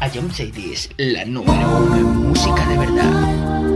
A John Cities, la número uno en música de verdad.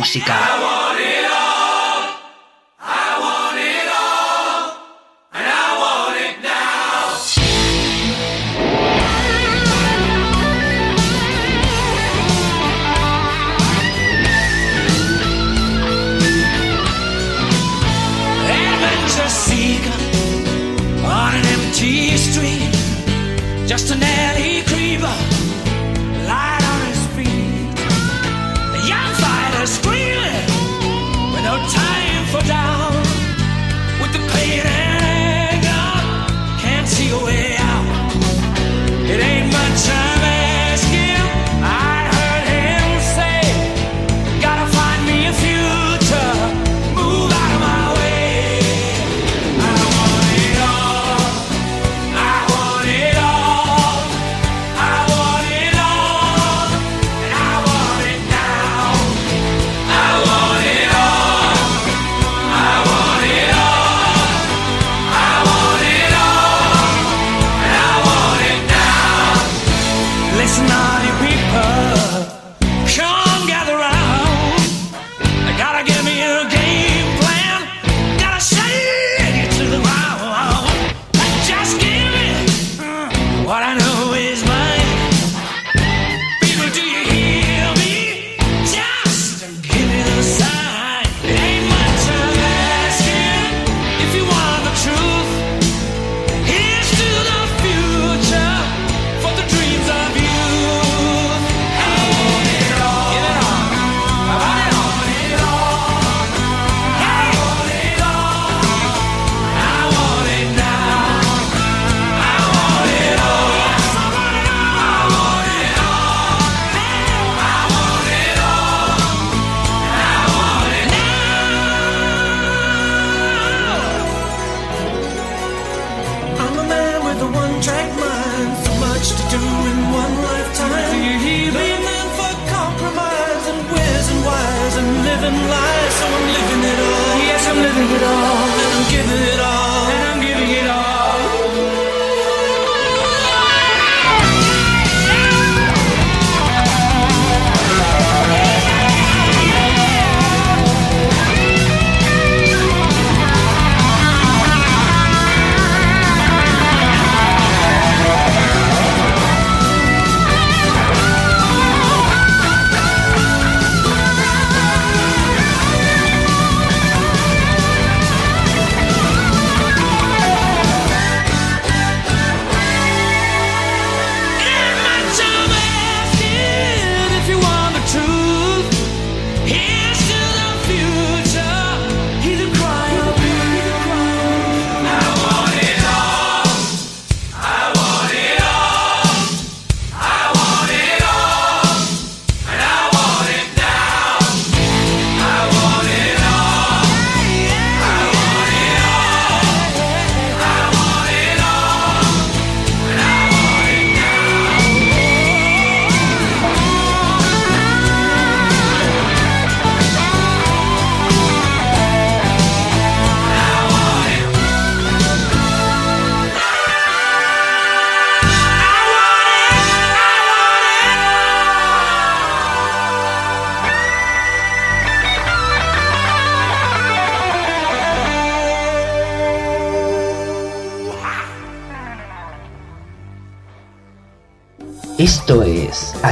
Música.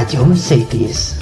John Cities.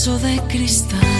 Vaso de cristal?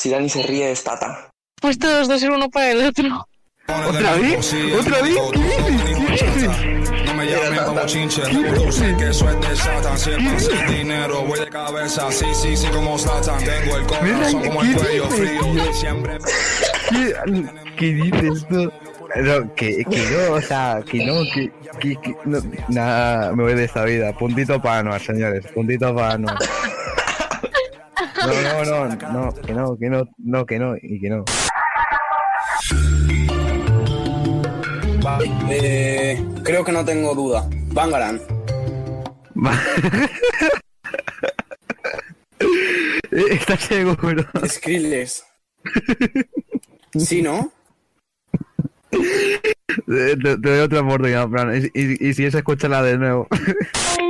si Dani se ríe es Tata. Pues todos dos ser uno para el otro. ¿Otra vez? ¿Otra vez? ¿Qué dices? ¿Qué dices? No me llamen como chinche, tú sé que eso es de Satan. Siempre hacer dinero, voy de cabeza, sí, sí, sí, como Satan. Tengo el corazón como el cuello frío, siempre. ¿Qué, qué dices tú? No, que, que no, o sea, que no, que, que, que no, nada, me voy de esta vida. Puntito para Anuar, señores, puntito para Anuar. No, no, no, no, que no, que no, no, que no, y que no. Vale, eh, creo que no tengo duda. Bangaran. ¿Estás seguro? Skrillex. ¿Sí, no? Te, te doy otra oportunidad, Fran, y, y, y si es, escúchala de nuevo.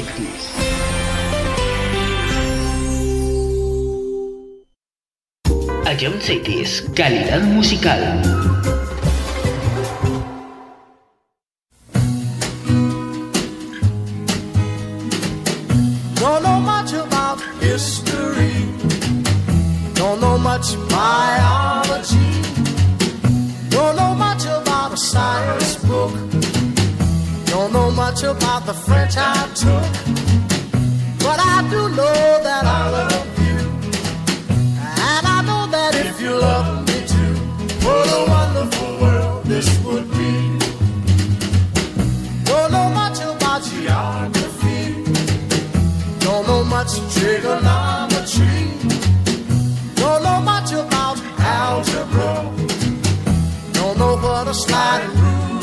Cities. Ion Cities, calidad musical. much about the French I took, but I do know that I love you. And I know that if you love me too, what a wonderful world this would be. Don't know much about geography, don't know much trigonometry, don't know much about algebra, don't know what a sliding rule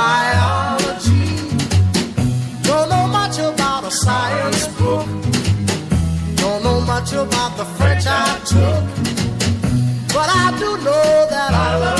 biology. Don't know much about a science book. Don't know much about the French I took. But I do know that I love.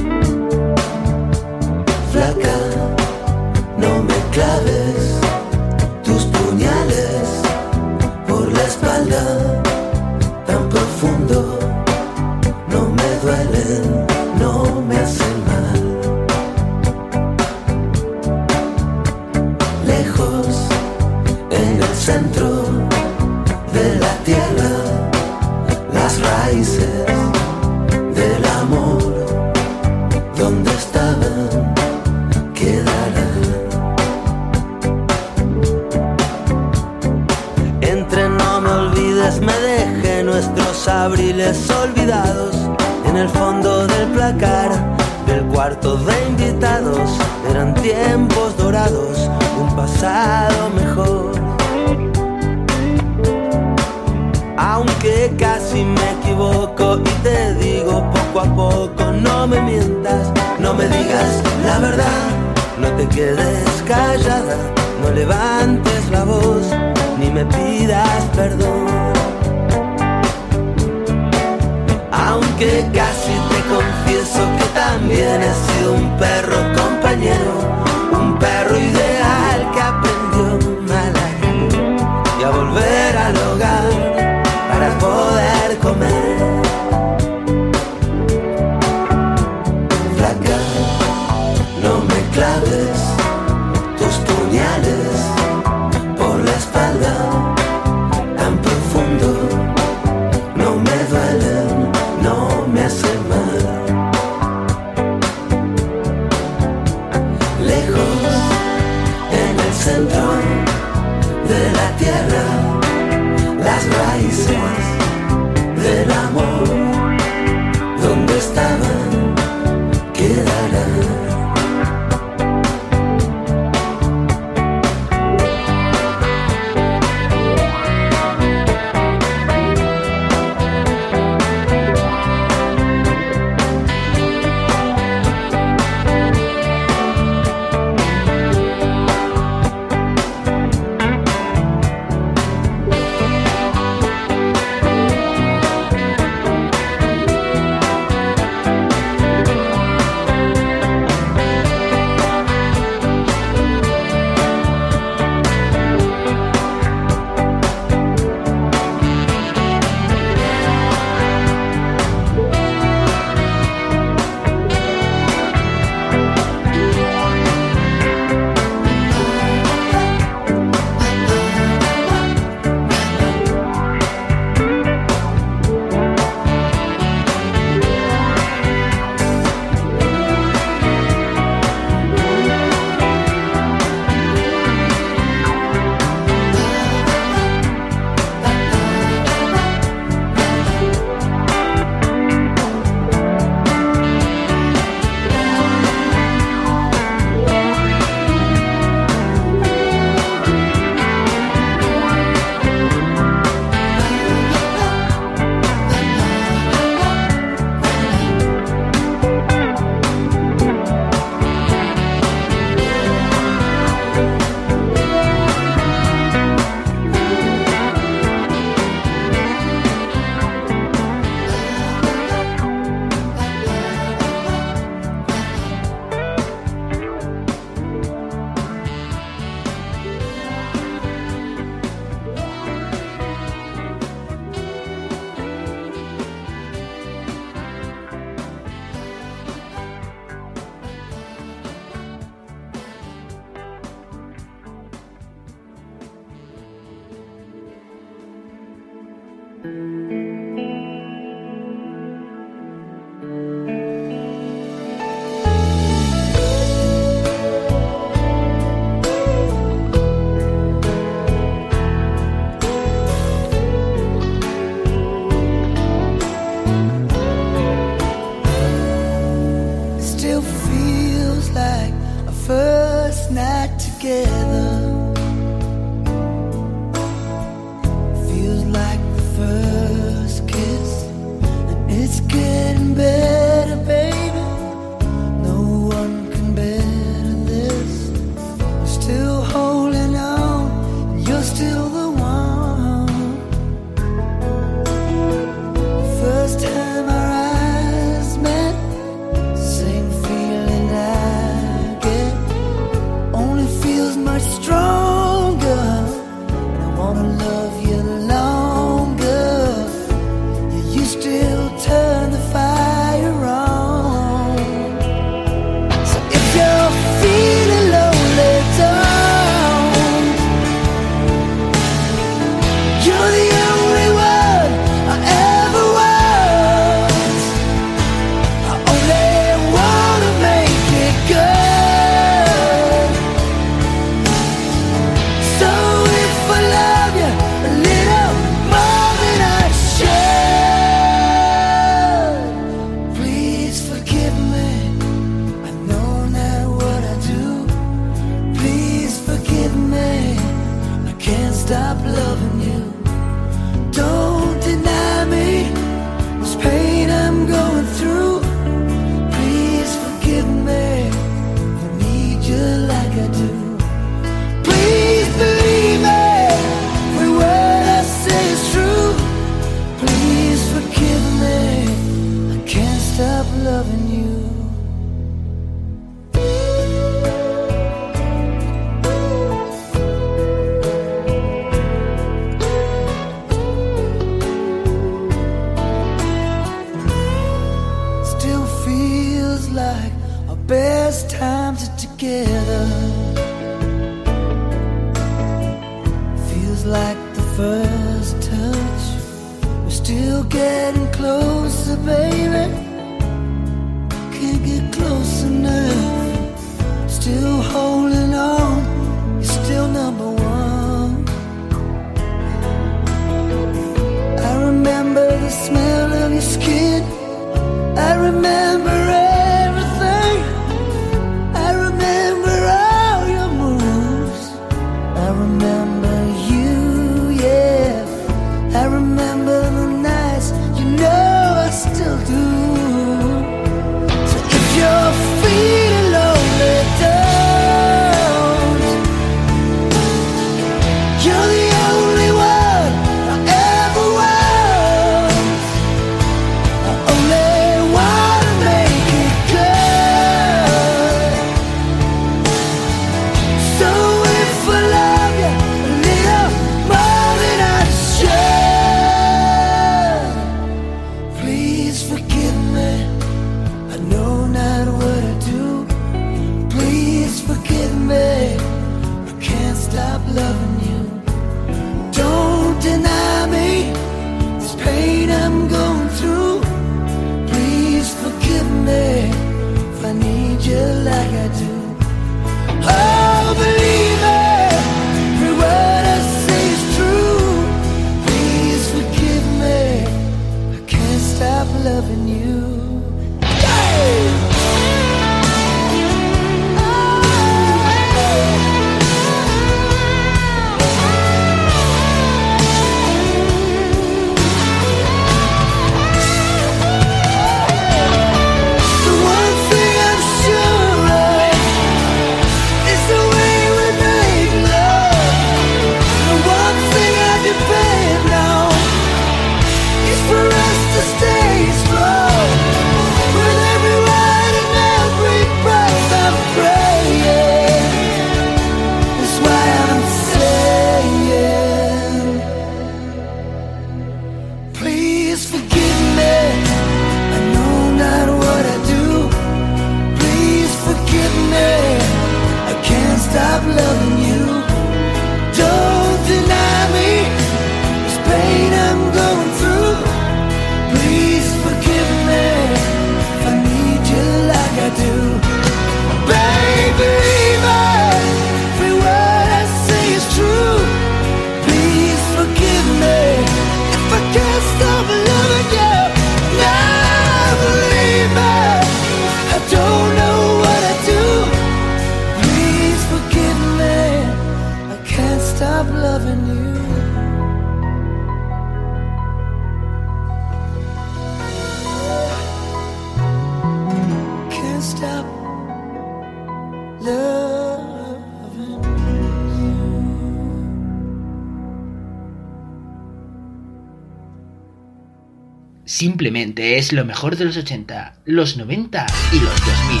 de los 80, los 90 y los 2000.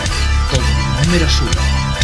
Todo números uno.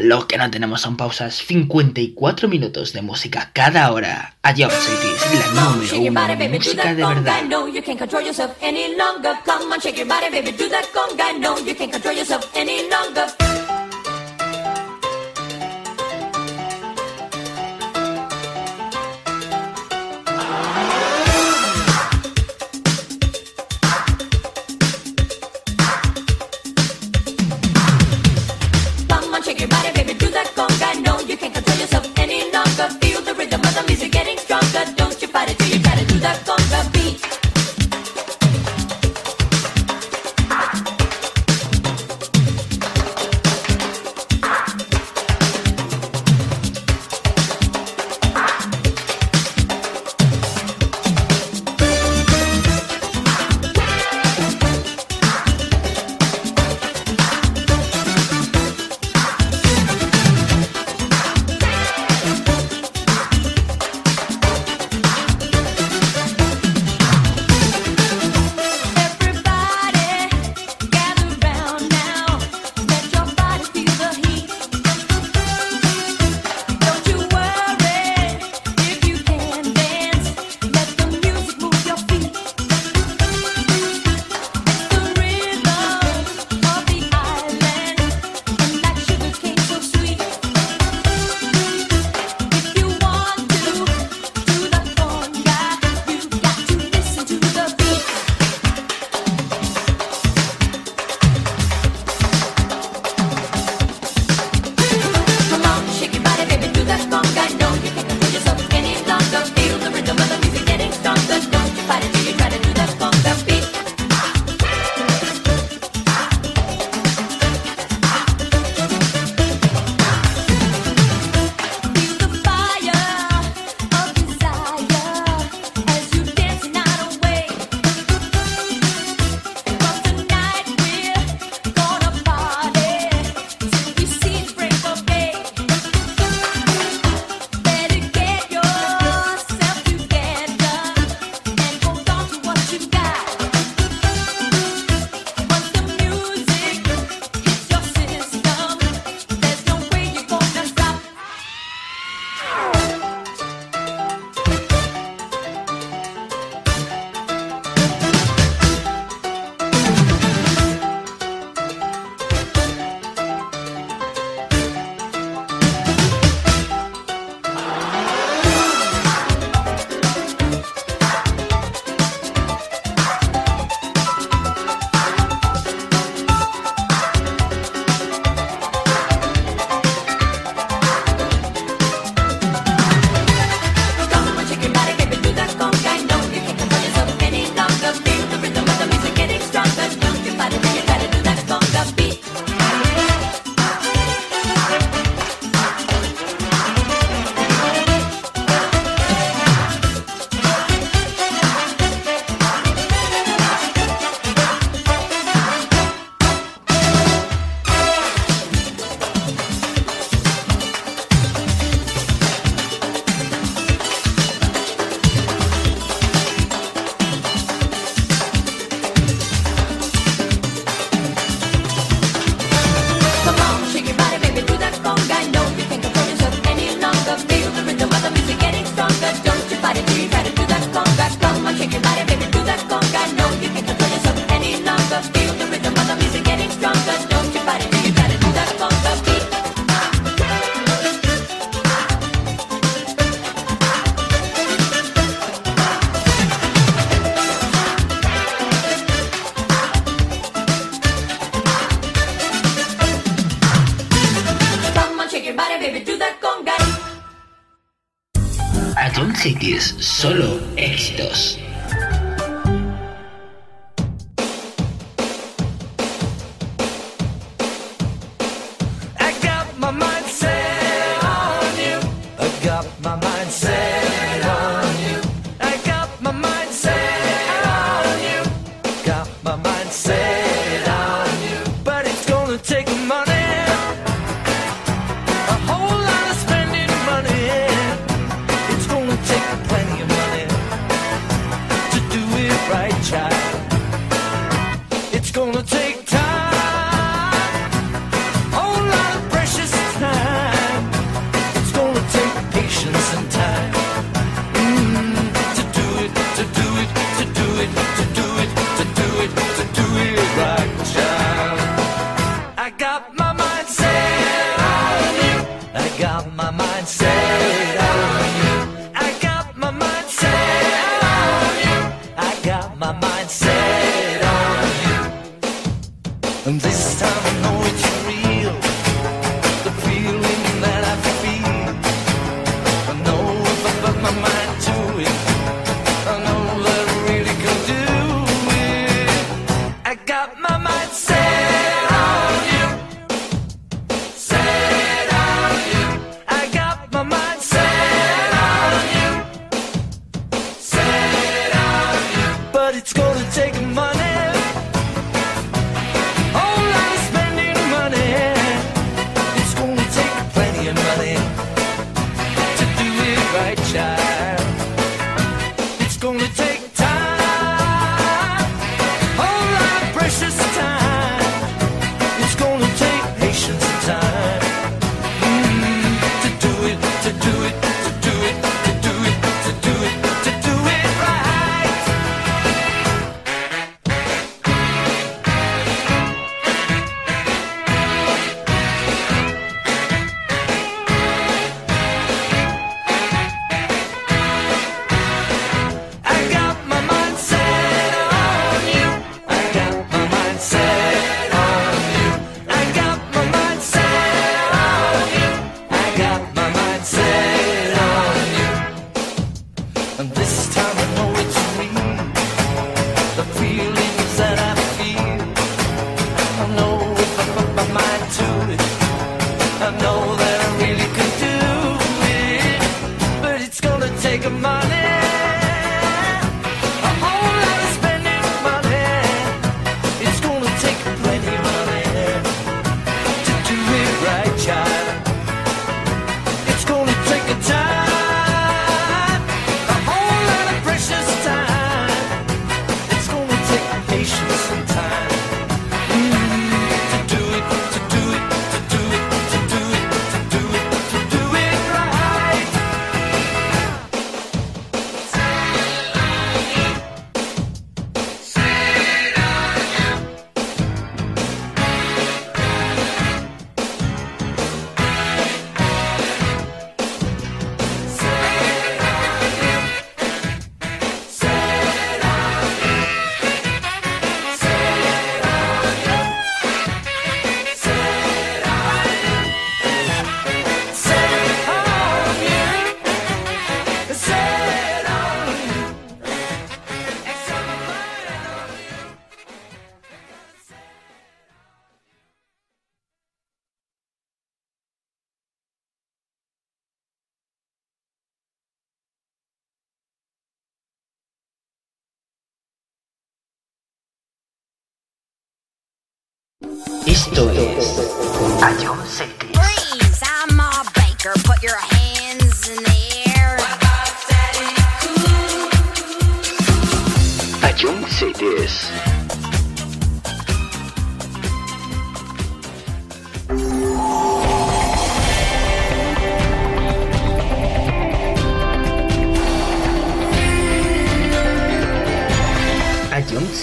lo que no tenemos son pausas. 54 minutos de música cada hora. ¡Adiós, Job City la música de verdad. You can't control yourself any longer.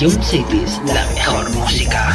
Ion Cities, la mejor música.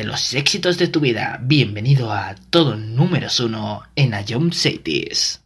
de los éxitos de tu vida. Bienvenido a todo número uno en Ion Cities.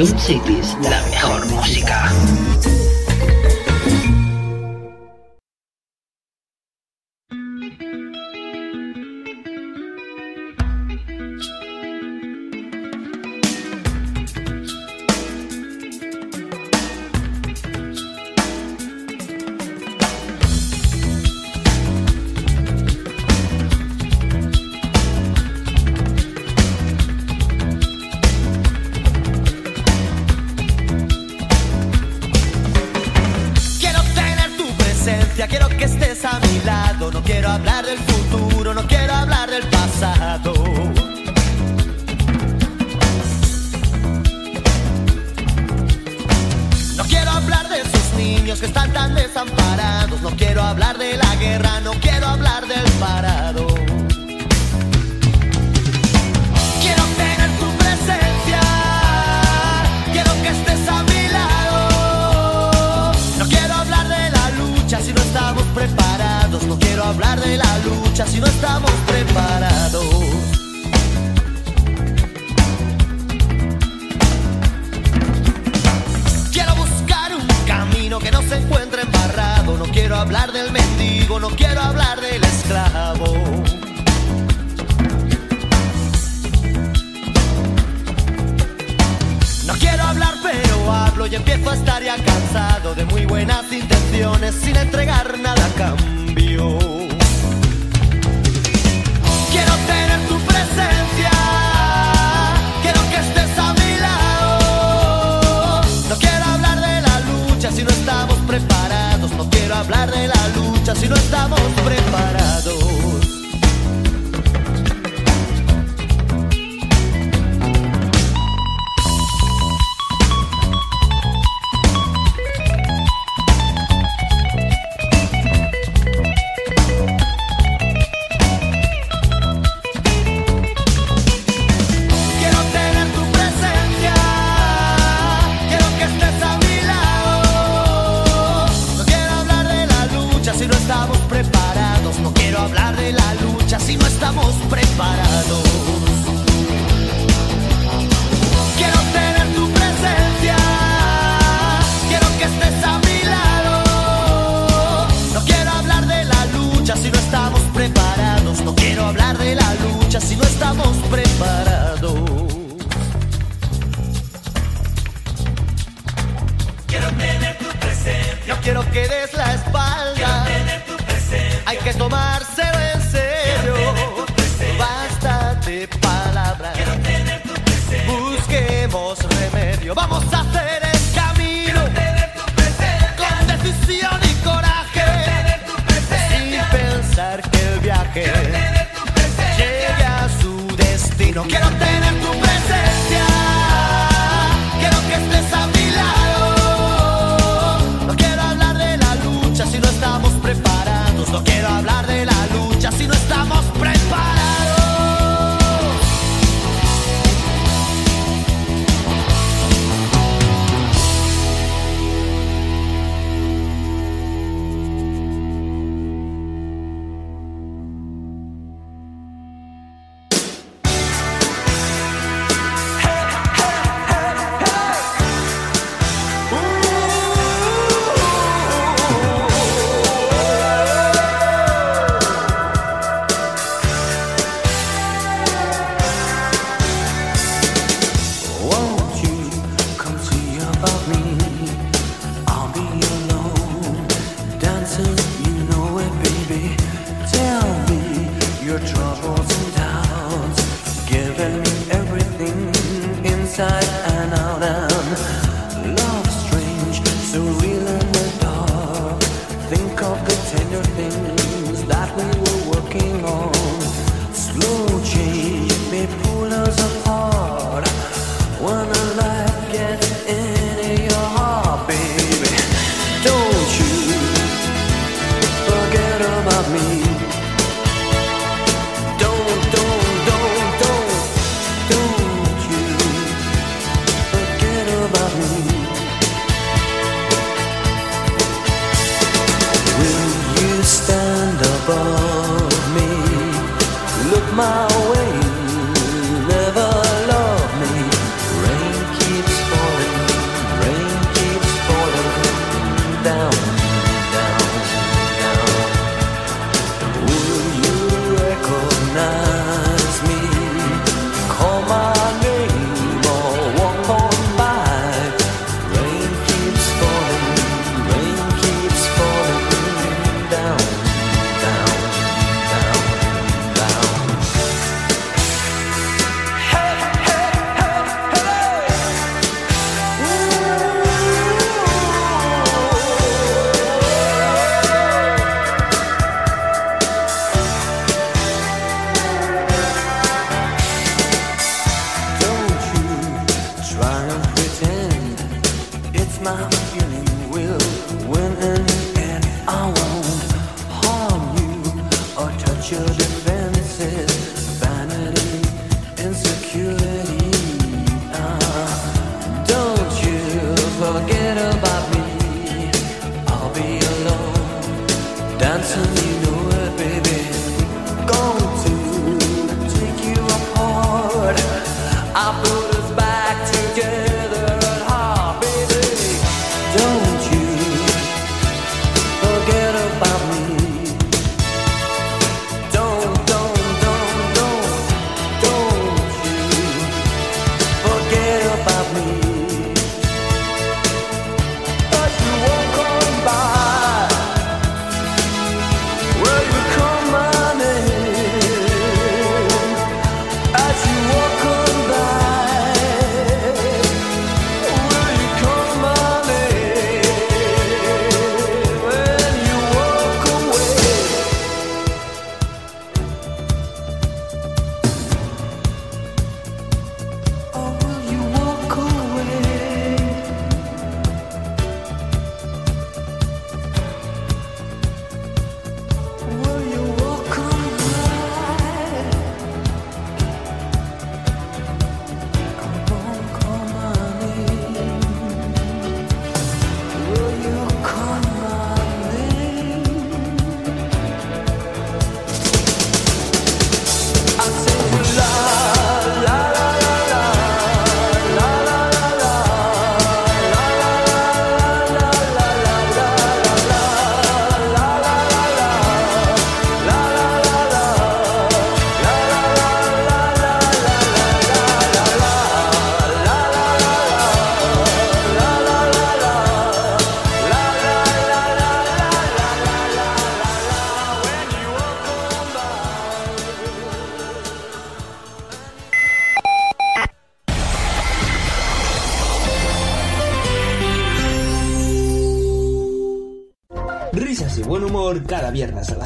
John Cities, la mejor música.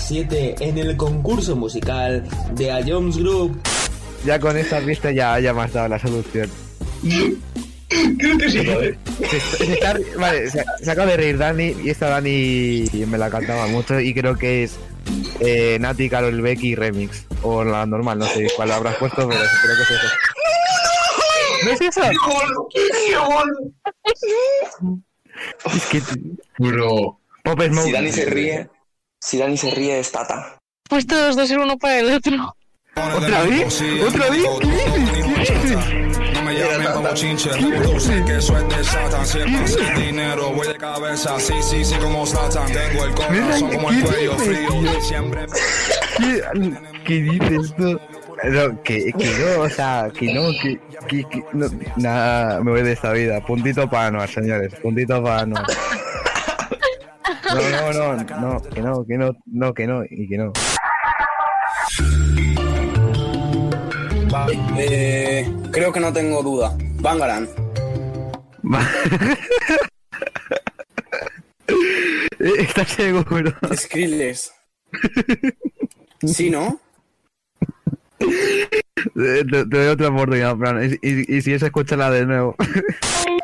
7 en el concurso musical de A Jones Group. Ya con esta pista ya, ya me has dado la solución. Creo que sí. Se, se está- vale, se, se acaba de reír Dani y esta Dani me la cantaba mucho y creo que es eh, Nati Carol Becky Remix o la normal, no sé cuál habrás puesto, pero creo que es eso. ¿No es eso? Es que Bro. Pop Smoke. Si Dani se ríe, si Dani se ríe es Tata. Pues todos dos ser uno para el otro. ¿Otra vez? ¿Otra vez? ¿Qué dices? ¿Qué dices? No me llamen como chinche, tú sé que soy de Satan. Siempre sin dinero, voy de cabeza, sí, sí, sí, como Satan. Tengo el corazón como el cuello frío, siempre. ¿Qué, qué dices tú? No, que, que no, o sea, que no, que, que, que no, nada, me voy de esta vida. Puntito para Anuar, señores, puntito para Anuar. No, no, no, no, que no, que no, no, que no, y que no. Eh, creo que no tengo duda. Bangaran. ¿Estás seguro? Skrillex. ¿Sí, no? Te, te doy otra oportunidad, Fran, y, y, y si es, escúchala de nuevo.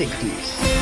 60s.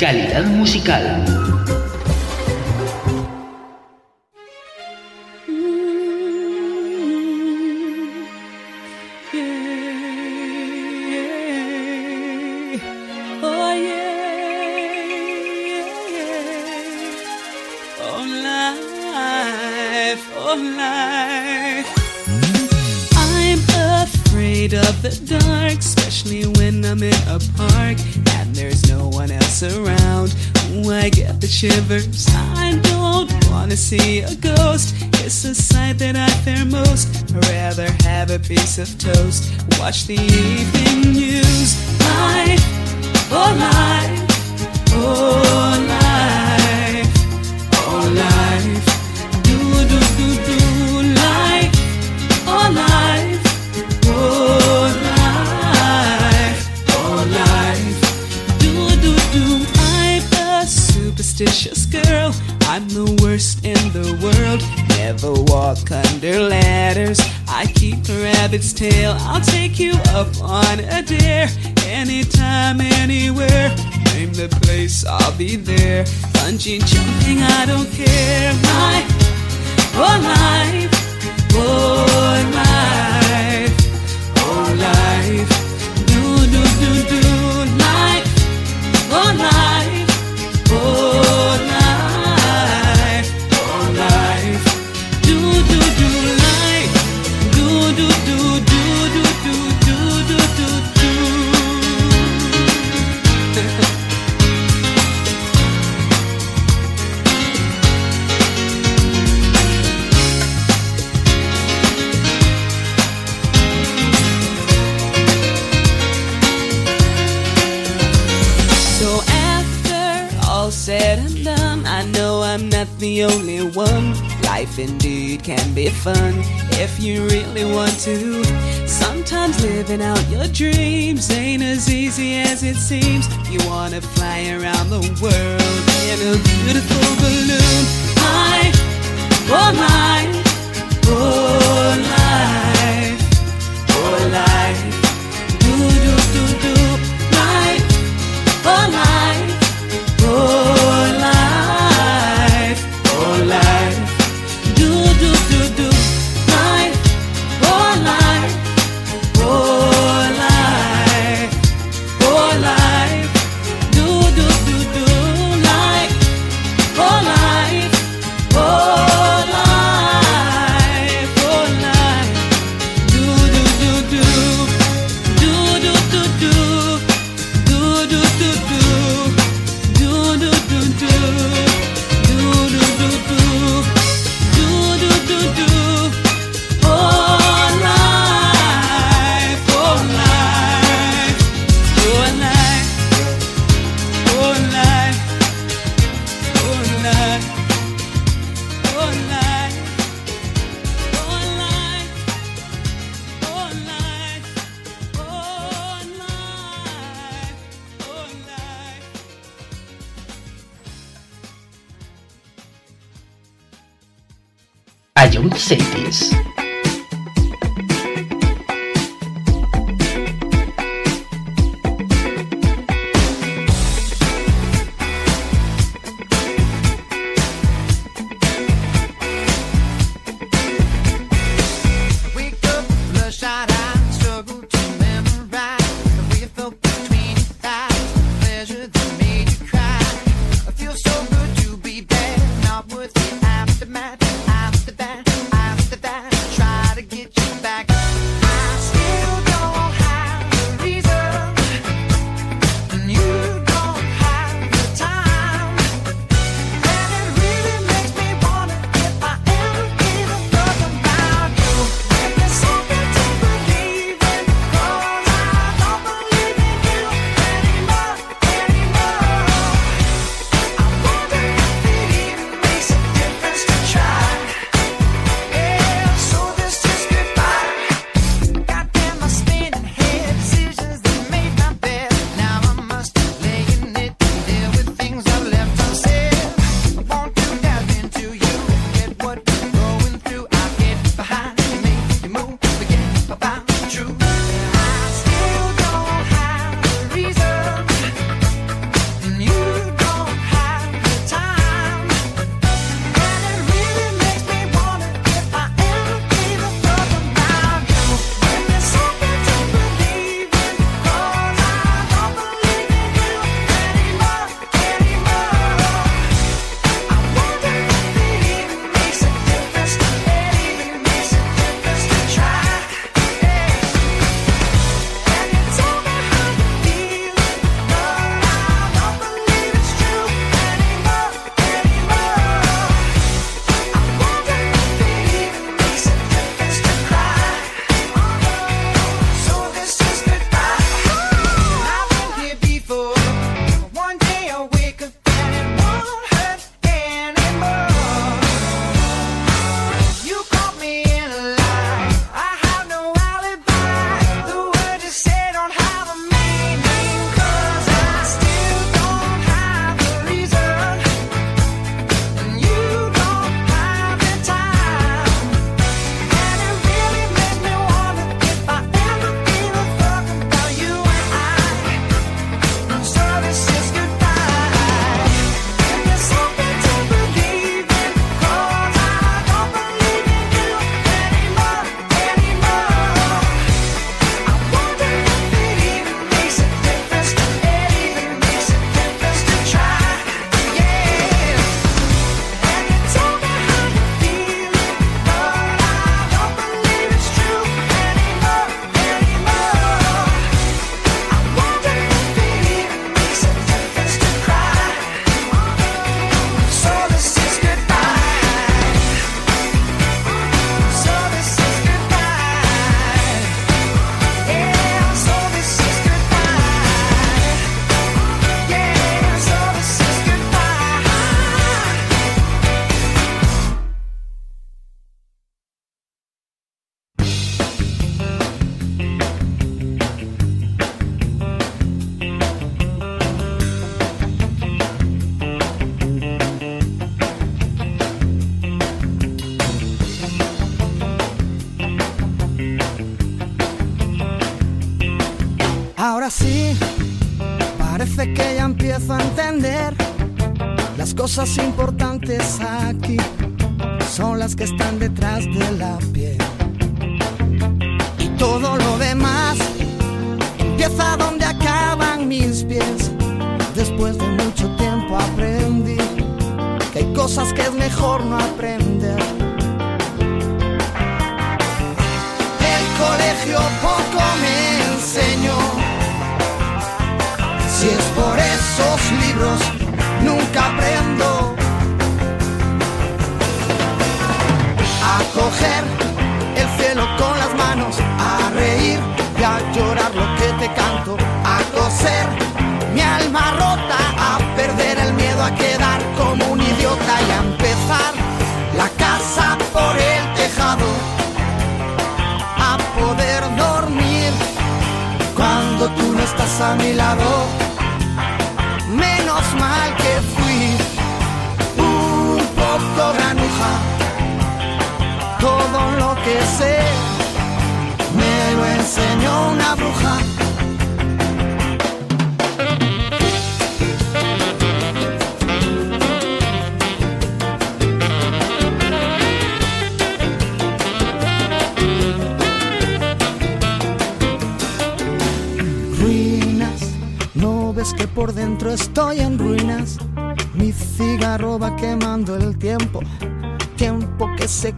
Calidad musical. Piece of toast. Watch the evening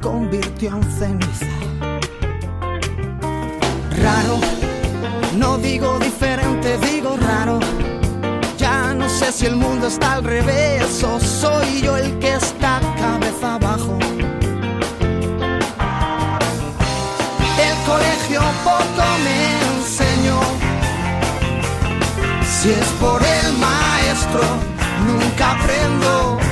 convirtió en ceniza. Raro, no digo diferente, digo raro. Ya no sé si el mundo está al revés o soy yo el que está cabeza abajo. El colegio poco me enseñó. Si es por el maestro, nunca aprendo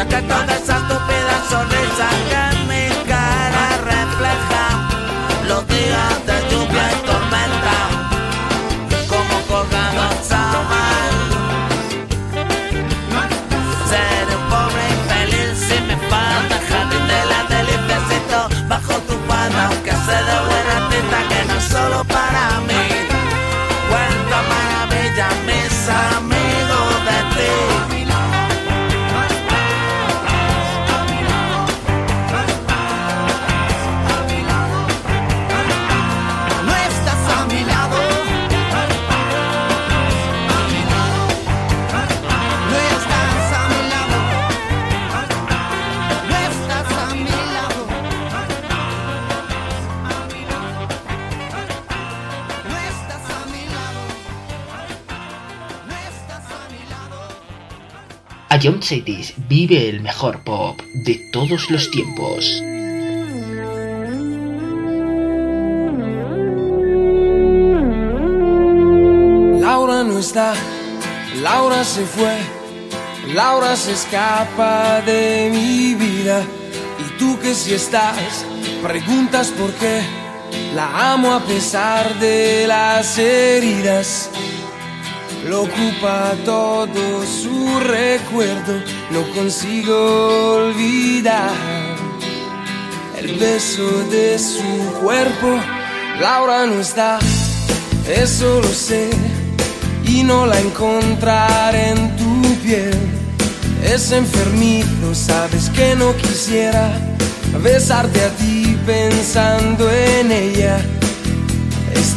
Yo sé que toda esa estúpida sonrisa que en mi cara refleja Los días de lluvia y tormenta. Como colgados a Seré un pobre infeliz si me falta jardín de la deliciecito Bajo tu palma aunque sé de buena tinta que no es solo para mí. Cuenta maravilla mis amigos Vive el mejor pop de todos los tiempos. Laura no está, Laura se fue, Laura se escapa de mi vida. Y tú que si estás, preguntas por qué. La amo a pesar de las heridas. Lo ocupa todo su recuerdo, no consigo olvidar el beso de su cuerpo. Laura no está, eso lo sé, y no la encontraré en tu piel. Es enfermizo, sabes que no quisiera besarte a ti pensando en ella.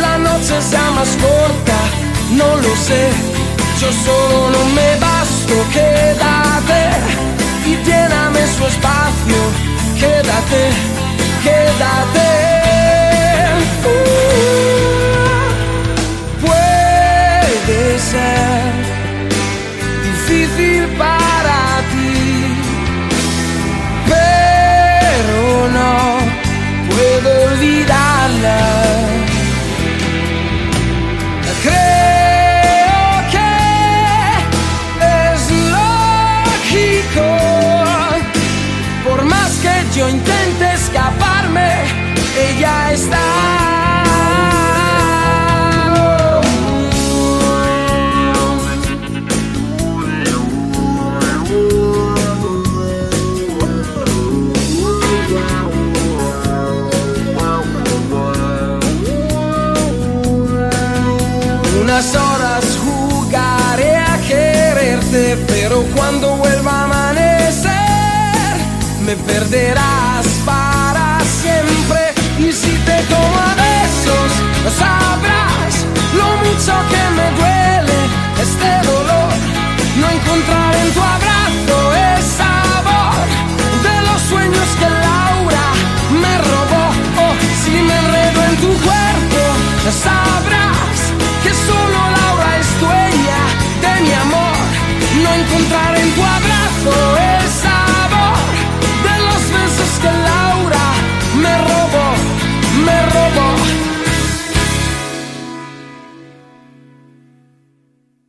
la noche sea más corta, no lo sé. Yo solo no me basto, quédate y lléname su espacio, quédate, quédate. Uh, puede ser difícil para ti, pero no puedo olvidarla.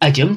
A John